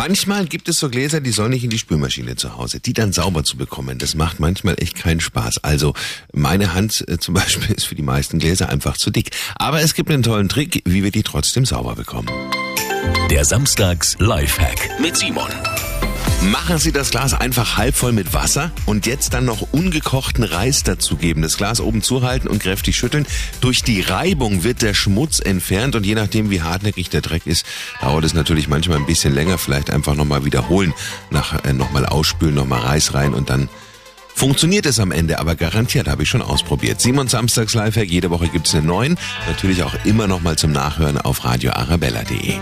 Manchmal gibt es so Gläser, die sollen nicht in die Spülmaschine zu Hause. Die dann sauber zu bekommen, das macht manchmal echt keinen Spaß. Also meine Hand äh, zum Beispiel ist für die meisten Gläser einfach zu dick. Aber es gibt einen tollen Trick, wie wir die trotzdem sauber bekommen. Der Samstags Lifehack mit Simon. Machen Sie das Glas einfach halb voll mit Wasser und jetzt dann noch ungekochten Reis dazugeben. Das Glas oben zuhalten und kräftig schütteln. Durch die Reibung wird der Schmutz entfernt und je nachdem, wie hartnäckig der Dreck ist, dauert es natürlich manchmal ein bisschen länger. Vielleicht einfach nochmal wiederholen, äh, nochmal ausspülen, nochmal Reis rein und dann Funktioniert es am Ende, aber garantiert habe ich schon ausprobiert. Simon Samstags Lifehack, jede Woche gibt's einen neuen. Natürlich auch immer noch mal zum Nachhören auf radioarabella.de.